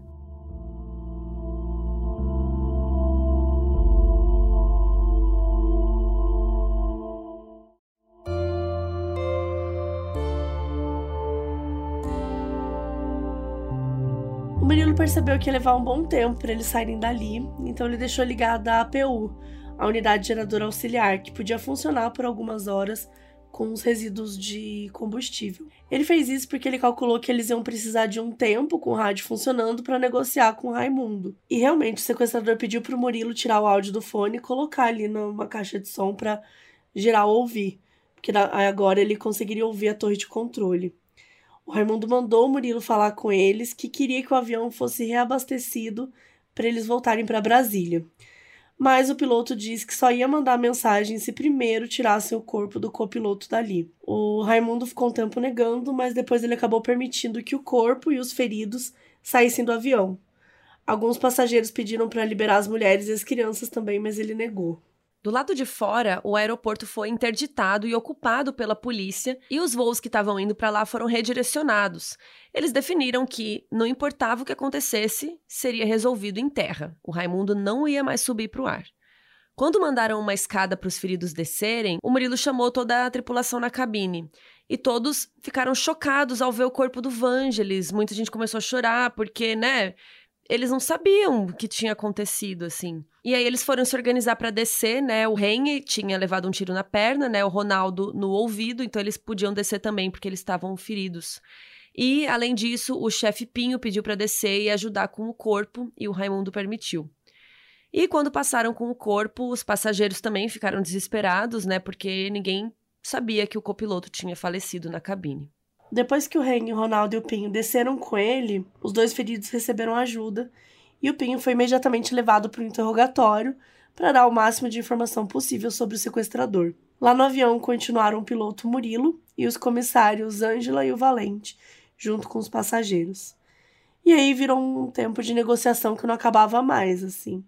O menino percebeu que ia levar um bom tempo para eles saírem dali, então ele deixou ligada a APU, a unidade geradora auxiliar, que podia funcionar por algumas horas com os resíduos de combustível. Ele fez isso porque ele calculou que eles iam precisar de um tempo com o rádio funcionando para negociar com o Raimundo. E realmente o sequestrador pediu para o Murilo tirar o áudio do fone e colocar ali numa caixa de som para geral ouvir, porque agora ele conseguiria ouvir a torre de controle. O Raimundo mandou o Murilo falar com eles que queria que o avião fosse reabastecido para eles voltarem para Brasília. Mas o piloto disse que só ia mandar mensagem se primeiro tirassem o corpo do copiloto dali. O Raimundo ficou um tempo negando, mas depois ele acabou permitindo que o corpo e os feridos saíssem do avião. Alguns passageiros pediram para liberar as mulheres e as crianças também, mas ele negou. Do lado de fora, o aeroporto foi interditado e ocupado pela polícia e os voos que estavam indo para lá foram redirecionados. Eles definiram que, não importava o que acontecesse, seria resolvido em terra. O Raimundo não ia mais subir para o ar. Quando mandaram uma escada para os feridos descerem, o Murilo chamou toda a tripulação na cabine. E todos ficaram chocados ao ver o corpo do Vangelis. Muita gente começou a chorar, porque, né, eles não sabiam o que tinha acontecido, assim. E aí eles foram se organizar para descer, né? O Reni tinha levado um tiro na perna, né? O Ronaldo no ouvido, então eles podiam descer também, porque eles estavam feridos. E, além disso, o chefe Pinho pediu para descer e ajudar com o corpo, e o Raimundo permitiu. E quando passaram com o corpo, os passageiros também ficaram desesperados, né? Porque ninguém sabia que o copiloto tinha falecido na cabine. Depois que o Ren, o Ronaldo e o Pinho desceram com ele, os dois feridos receberam ajuda e o Pinho foi imediatamente levado para o interrogatório para dar o máximo de informação possível sobre o sequestrador. Lá no avião continuaram o piloto Murilo e os comissários Ângela e o Valente, junto com os passageiros. E aí virou um tempo de negociação que não acabava mais, assim.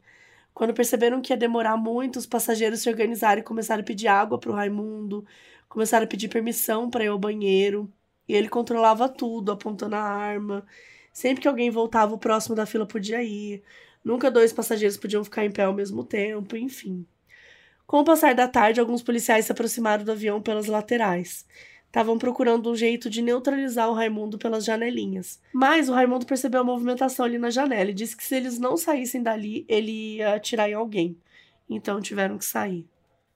Quando perceberam que ia demorar muito, os passageiros se organizaram e começaram a pedir água para o Raimundo, começaram a pedir permissão para ir ao banheiro. E ele controlava tudo, apontando a arma. Sempre que alguém voltava, o próximo da fila podia ir. Nunca dois passageiros podiam ficar em pé ao mesmo tempo, enfim. Com o passar da tarde, alguns policiais se aproximaram do avião pelas laterais. Estavam procurando um jeito de neutralizar o Raimundo pelas janelinhas. Mas o Raimundo percebeu a movimentação ali na janela e disse que se eles não saíssem dali, ele ia atirar em alguém. Então tiveram que sair.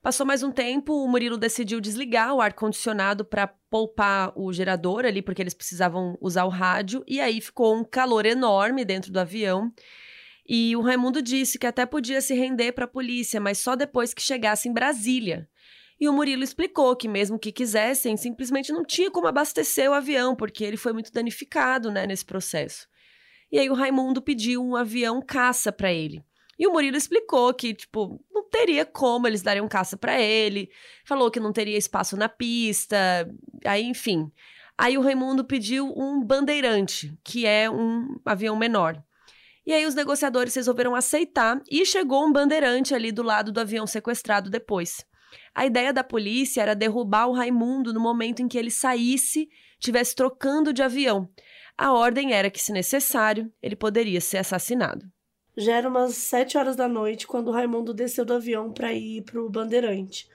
Passou mais um tempo, o Murilo decidiu desligar o ar-condicionado para poupar o gerador ali, porque eles precisavam usar o rádio, e aí ficou um calor enorme dentro do avião. E o Raimundo disse que até podia se render para a polícia, mas só depois que chegasse em Brasília. E o Murilo explicou que, mesmo que quisessem, simplesmente não tinha como abastecer o avião, porque ele foi muito danificado né, nesse processo. E aí o Raimundo pediu um avião caça para ele. E o Murilo explicou que, tipo, teria como eles darem um caça para ele. Falou que não teria espaço na pista. Aí, enfim. Aí o Raimundo pediu um bandeirante, que é um avião menor. E aí os negociadores resolveram aceitar e chegou um bandeirante ali do lado do avião sequestrado depois. A ideia da polícia era derrubar o Raimundo no momento em que ele saísse, tivesse trocando de avião. A ordem era que, se necessário, ele poderia ser assassinado. Já era umas sete horas da noite quando o Raimundo desceu do avião para ir para o Bandeirante.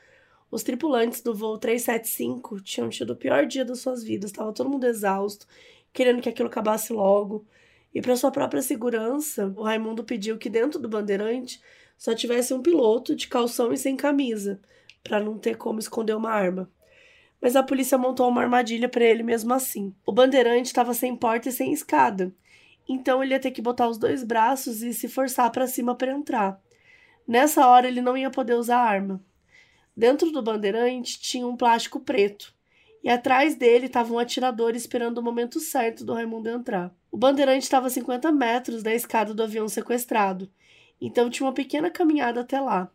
Os tripulantes do voo 375 tinham tido o pior dia das suas vidas, estava todo mundo exausto, querendo que aquilo acabasse logo. E para sua própria segurança, o Raimundo pediu que dentro do Bandeirante só tivesse um piloto de calção e sem camisa, para não ter como esconder uma arma. Mas a polícia montou uma armadilha para ele mesmo assim. O bandeirante estava sem porta e sem escada, então ele ia ter que botar os dois braços e se forçar para cima para entrar. Nessa hora ele não ia poder usar arma. Dentro do bandeirante tinha um plástico preto, e atrás dele estava um atirador esperando o momento certo do Raimundo entrar. O bandeirante estava a 50 metros da escada do avião sequestrado, então tinha uma pequena caminhada até lá.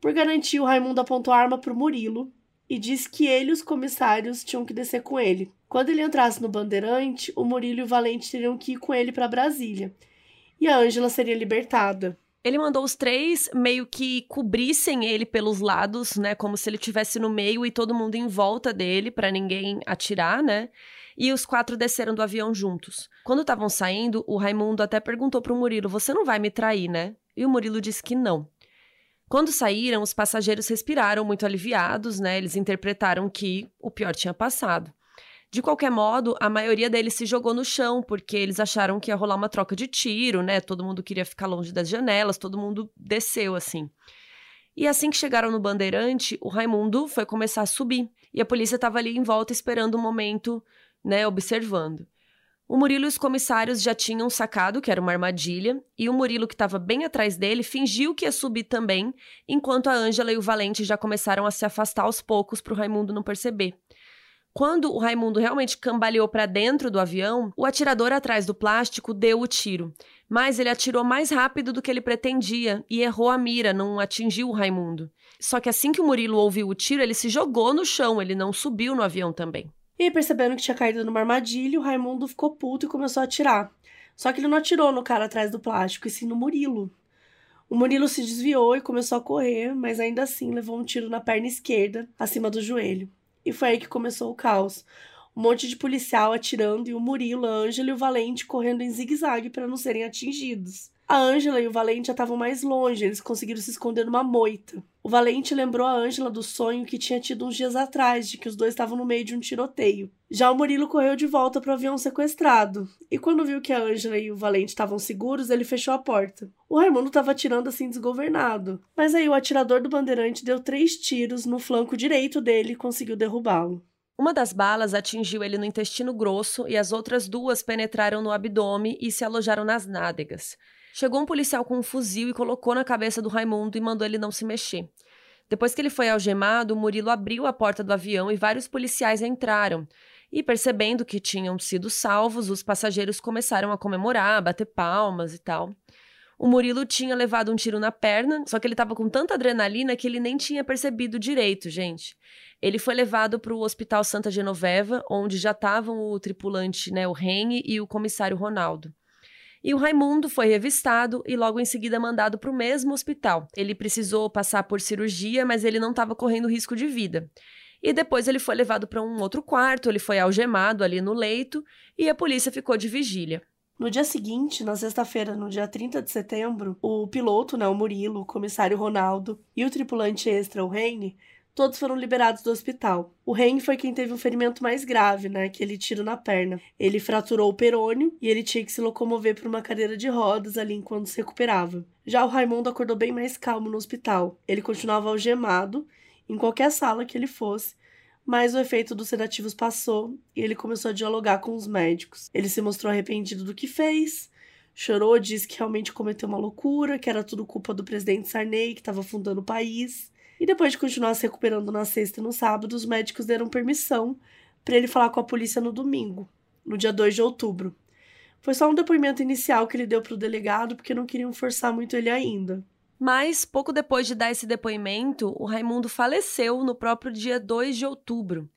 Por garantir, o Raimundo apontou a arma para o Murilo e disse que ele e os comissários tinham que descer com ele. Quando ele entrasse no Bandeirante, o Murilo e o Valente teriam que ir com ele para Brasília. E a Ângela seria libertada. Ele mandou os três meio que cobrissem ele pelos lados, né, como se ele estivesse no meio e todo mundo em volta dele para ninguém atirar, né? e os quatro desceram do avião juntos. Quando estavam saindo, o Raimundo até perguntou para o Murilo: Você não vai me trair, né? E o Murilo disse que não. Quando saíram, os passageiros respiraram muito aliviados, né? Eles interpretaram que o pior tinha passado. De qualquer modo, a maioria deles se jogou no chão, porque eles acharam que ia rolar uma troca de tiro, né? Todo mundo queria ficar longe das janelas, todo mundo desceu assim. E assim que chegaram no Bandeirante, o Raimundo foi começar a subir. E a polícia estava ali em volta esperando o um momento né, observando. O Murilo e os comissários já tinham sacado que era uma armadilha, e o Murilo, que estava bem atrás dele, fingiu que ia subir também, enquanto a Ângela e o Valente já começaram a se afastar aos poucos para o Raimundo não perceber. Quando o Raimundo realmente cambaleou para dentro do avião, o atirador atrás do plástico deu o tiro. Mas ele atirou mais rápido do que ele pretendia e errou a mira, não atingiu o Raimundo. Só que assim que o Murilo ouviu o tiro, ele se jogou no chão, ele não subiu no avião também. E percebendo que tinha caído numa armadilha, o Raimundo ficou puto e começou a atirar. Só que ele não atirou no cara atrás do plástico, e sim no Murilo. O Murilo se desviou e começou a correr, mas ainda assim levou um tiro na perna esquerda, acima do joelho. E foi aí que começou o caos. Um monte de policial atirando e o Murilo, a Ângela e o Valente correndo em zigue-zague para não serem atingidos. A Ângela e o Valente já estavam mais longe, eles conseguiram se esconder numa moita. O Valente lembrou a Ângela do sonho que tinha tido uns dias atrás, de que os dois estavam no meio de um tiroteio. Já o Murilo correu de volta para o avião sequestrado, e quando viu que a Ângela e o Valente estavam seguros, ele fechou a porta. O Raimundo estava atirando assim desgovernado, mas aí o atirador do bandeirante deu três tiros no flanco direito dele e conseguiu derrubá-lo. Uma das balas atingiu ele no intestino grosso e as outras duas penetraram no abdômen e se alojaram nas nádegas. Chegou um policial com um fuzil e colocou na cabeça do Raimundo e mandou ele não se mexer. Depois que ele foi algemado, Murilo abriu a porta do avião e vários policiais entraram. E percebendo que tinham sido salvos, os passageiros começaram a comemorar, bater palmas e tal. O Murilo tinha levado um tiro na perna, só que ele estava com tanta adrenalina que ele nem tinha percebido direito, gente. Ele foi levado para o Hospital Santa Genoveva, onde já estavam o tripulante, né, o Rene e o comissário Ronaldo. E o Raimundo foi revistado e logo em seguida mandado para o mesmo hospital. Ele precisou passar por cirurgia, mas ele não estava correndo risco de vida. E depois ele foi levado para um outro quarto, ele foi algemado ali no leito e a polícia ficou de vigília. No dia seguinte, na sexta-feira, no dia 30 de setembro, o piloto, né, o Murilo, o comissário Ronaldo e o tripulante extra, o Reine, todos foram liberados do hospital. O Ren foi quem teve um ferimento mais grave, né? Aquele tiro na perna. Ele fraturou o perônio e ele tinha que se locomover por uma cadeira de rodas ali enquanto se recuperava. Já o Raimundo acordou bem mais calmo no hospital. Ele continuava algemado em qualquer sala que ele fosse, mas o efeito dos sedativos passou e ele começou a dialogar com os médicos. Ele se mostrou arrependido do que fez, chorou, disse que realmente cometeu uma loucura, que era tudo culpa do presidente Sarney, que estava fundando o país. E depois de continuar se recuperando na sexta e no sábado, os médicos deram permissão para ele falar com a polícia no domingo, no dia 2 de outubro. Foi só um depoimento inicial que ele deu para o delegado, porque não queriam forçar muito ele ainda. Mas, pouco depois de dar esse depoimento, o Raimundo faleceu no próprio dia 2 de outubro.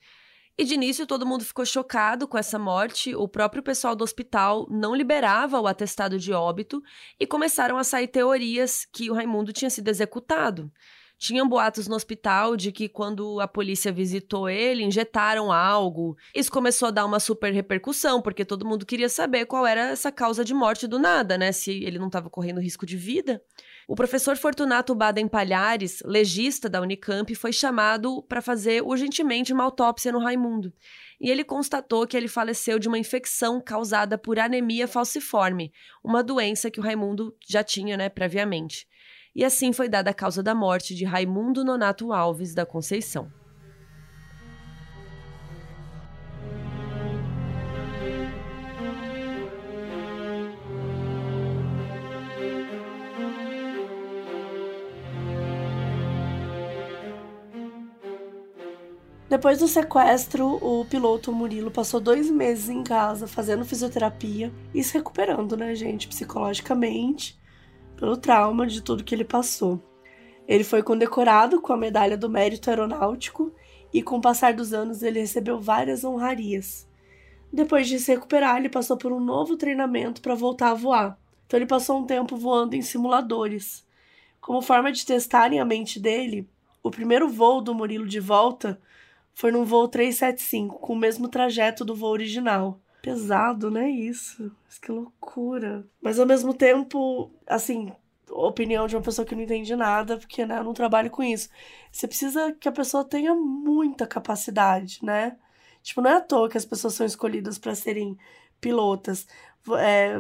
E de início todo mundo ficou chocado com essa morte, o próprio pessoal do hospital não liberava o atestado de óbito e começaram a sair teorias que o Raimundo tinha sido executado. Tinham boatos no hospital de que quando a polícia visitou ele, injetaram algo. Isso começou a dar uma super repercussão, porque todo mundo queria saber qual era essa causa de morte do nada, né? Se ele não estava correndo risco de vida. O professor Fortunato Baden Palhares, legista da Unicamp, foi chamado para fazer urgentemente uma autópsia no Raimundo. E ele constatou que ele faleceu de uma infecção causada por anemia falciforme, uma doença que o Raimundo já tinha, né, previamente e assim foi dada a causa da morte de Raimundo Nonato Alves da Conceição. Depois do sequestro, o piloto Murilo passou dois meses em casa fazendo fisioterapia e se recuperando, né, gente, psicologicamente pelo trauma de tudo que ele passou. Ele foi condecorado com a Medalha do Mérito Aeronáutico e, com o passar dos anos, ele recebeu várias honrarias. Depois de se recuperar, ele passou por um novo treinamento para voltar a voar. Então, ele passou um tempo voando em simuladores. Como forma de testarem a mente dele, o primeiro voo do Murilo de volta foi num voo 375, com o mesmo trajeto do voo original pesado, né? Isso. Mas que loucura. Mas ao mesmo tempo, assim, opinião de uma pessoa que não entende nada, porque né, eu não trabalho com isso. Você precisa que a pessoa tenha muita capacidade, né? Tipo, não é à toa que as pessoas são escolhidas para serem pilotas. É,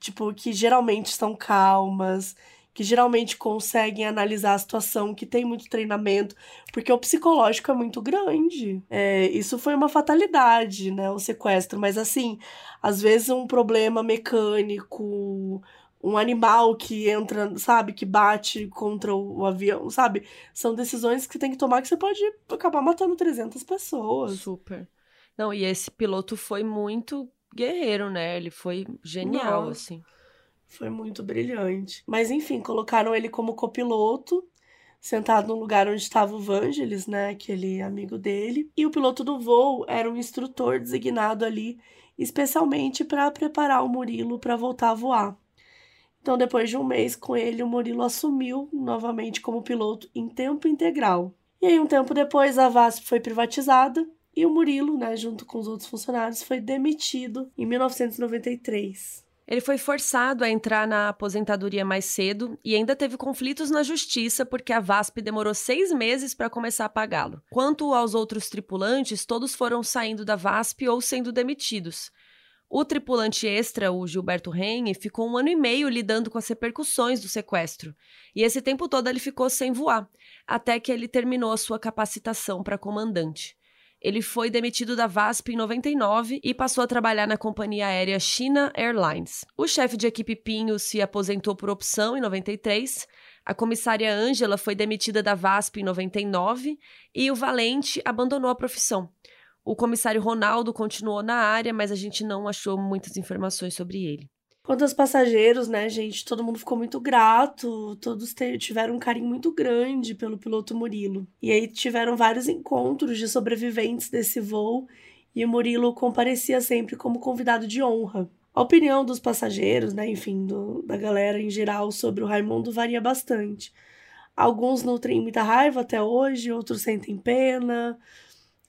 tipo, que geralmente são calmas, que geralmente conseguem analisar a situação, que tem muito treinamento, porque o psicológico é muito grande. É, isso foi uma fatalidade, né? O sequestro, mas assim, às vezes um problema mecânico, um animal que entra, sabe, que bate contra o, avião, sabe? São decisões que tem que tomar que você pode acabar matando 300 pessoas. Super. Não, e esse piloto foi muito guerreiro, né? Ele foi genial, Não. assim. Foi muito brilhante. Mas enfim, colocaram ele como copiloto, sentado no lugar onde estava o Vangelis, né, aquele amigo dele. E o piloto do voo era um instrutor designado ali especialmente para preparar o Murilo para voltar a voar. Então, depois de um mês com ele, o Murilo assumiu novamente como piloto em tempo integral. E aí, um tempo depois, a VASP foi privatizada e o Murilo, né, junto com os outros funcionários, foi demitido em 1993. Ele foi forçado a entrar na aposentadoria mais cedo e ainda teve conflitos na justiça porque a VASP demorou seis meses para começar a pagá-lo. Quanto aos outros tripulantes, todos foram saindo da VASP ou sendo demitidos. O tripulante extra, o Gilberto Rene, ficou um ano e meio lidando com as repercussões do sequestro. E esse tempo todo ele ficou sem voar, até que ele terminou a sua capacitação para comandante. Ele foi demitido da VASP em 99 e passou a trabalhar na companhia aérea China Airlines. O chefe de equipe Pinho se aposentou por opção em 93. A comissária Ângela foi demitida da VASP em 99 e o Valente abandonou a profissão. O comissário Ronaldo continuou na área, mas a gente não achou muitas informações sobre ele. Quanto aos passageiros, né, gente, todo mundo ficou muito grato, todos tiveram um carinho muito grande pelo piloto Murilo. E aí tiveram vários encontros de sobreviventes desse voo e o Murilo comparecia sempre como convidado de honra. A opinião dos passageiros, né, enfim, do, da galera em geral sobre o Raimundo varia bastante. Alguns nutrem muita raiva até hoje, outros sentem pena,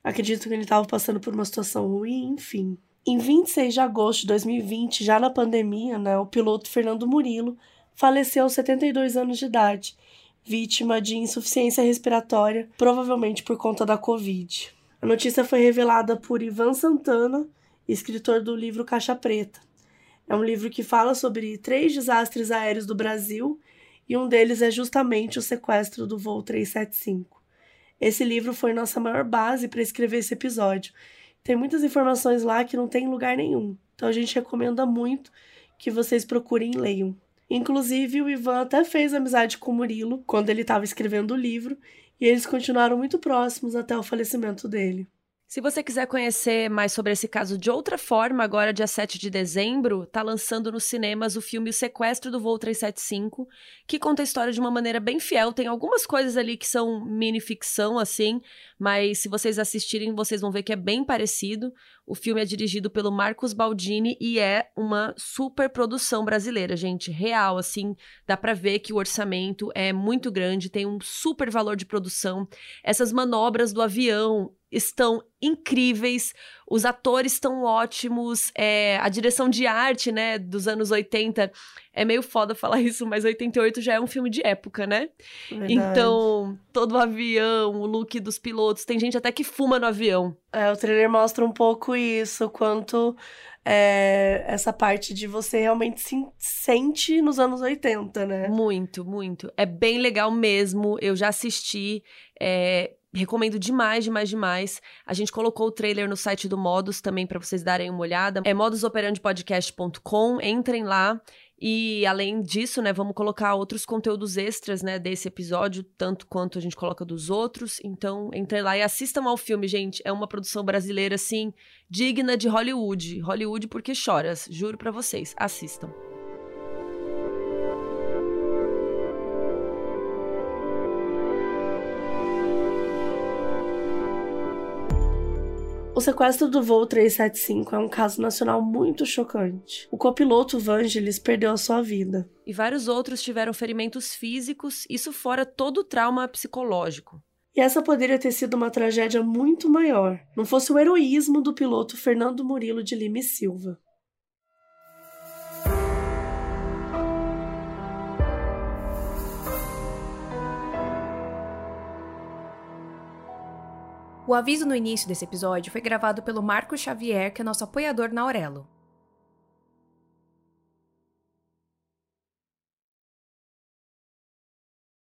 acreditam que ele estava passando por uma situação ruim, enfim. Em 26 de agosto de 2020, já na pandemia, né, o piloto Fernando Murilo faleceu aos 72 anos de idade, vítima de insuficiência respiratória, provavelmente por conta da Covid. A notícia foi revelada por Ivan Santana, escritor do livro Caixa Preta. É um livro que fala sobre três desastres aéreos do Brasil e um deles é justamente o sequestro do voo 375. Esse livro foi nossa maior base para escrever esse episódio tem muitas informações lá que não tem lugar nenhum. Então a gente recomenda muito que vocês procurem e leiam. Inclusive, o Ivan até fez amizade com o Murilo quando ele estava escrevendo o livro, e eles continuaram muito próximos até o falecimento dele. Se você quiser conhecer mais sobre esse caso de outra forma, agora dia 7 de dezembro, tá lançando nos cinemas o filme O Sequestro do Voo 375, que conta a história de uma maneira bem fiel. Tem algumas coisas ali que são mini ficção assim, mas se vocês assistirem, vocês vão ver que é bem parecido. O filme é dirigido pelo Marcos Baldini e é uma super produção brasileira, gente, real assim, dá para ver que o orçamento é muito grande, tem um super valor de produção. Essas manobras do avião estão incríveis, os atores estão ótimos, é, a direção de arte, né, dos anos 80, é meio foda falar isso, mas 88 já é um filme de época, né? Verdade. Então, todo o avião, o look dos pilotos, tem gente até que fuma no avião. É, o trailer mostra um pouco isso, quanto é, essa parte de você realmente se sente nos anos 80, né? Muito, muito. É bem legal mesmo. Eu já assisti. É, Recomendo demais, demais, demais. A gente colocou o trailer no site do Modus também para vocês darem uma olhada. É modusoperandipodcast.com. Entrem lá. E além disso, né, vamos colocar outros conteúdos extras, né, desse episódio, tanto quanto a gente coloca dos outros. Então, entrem lá e assistam ao filme, gente. É uma produção brasileira assim digna de Hollywood. Hollywood porque choras, juro para vocês. Assistam. O sequestro do voo 375 é um caso nacional muito chocante. O copiloto Vangelis perdeu a sua vida. E vários outros tiveram ferimentos físicos, isso fora todo o trauma psicológico. E essa poderia ter sido uma tragédia muito maior, não fosse o heroísmo do piloto Fernando Murilo de Lima e Silva. O aviso no início desse episódio foi gravado pelo Marco Xavier, que é nosso apoiador na Aurelo.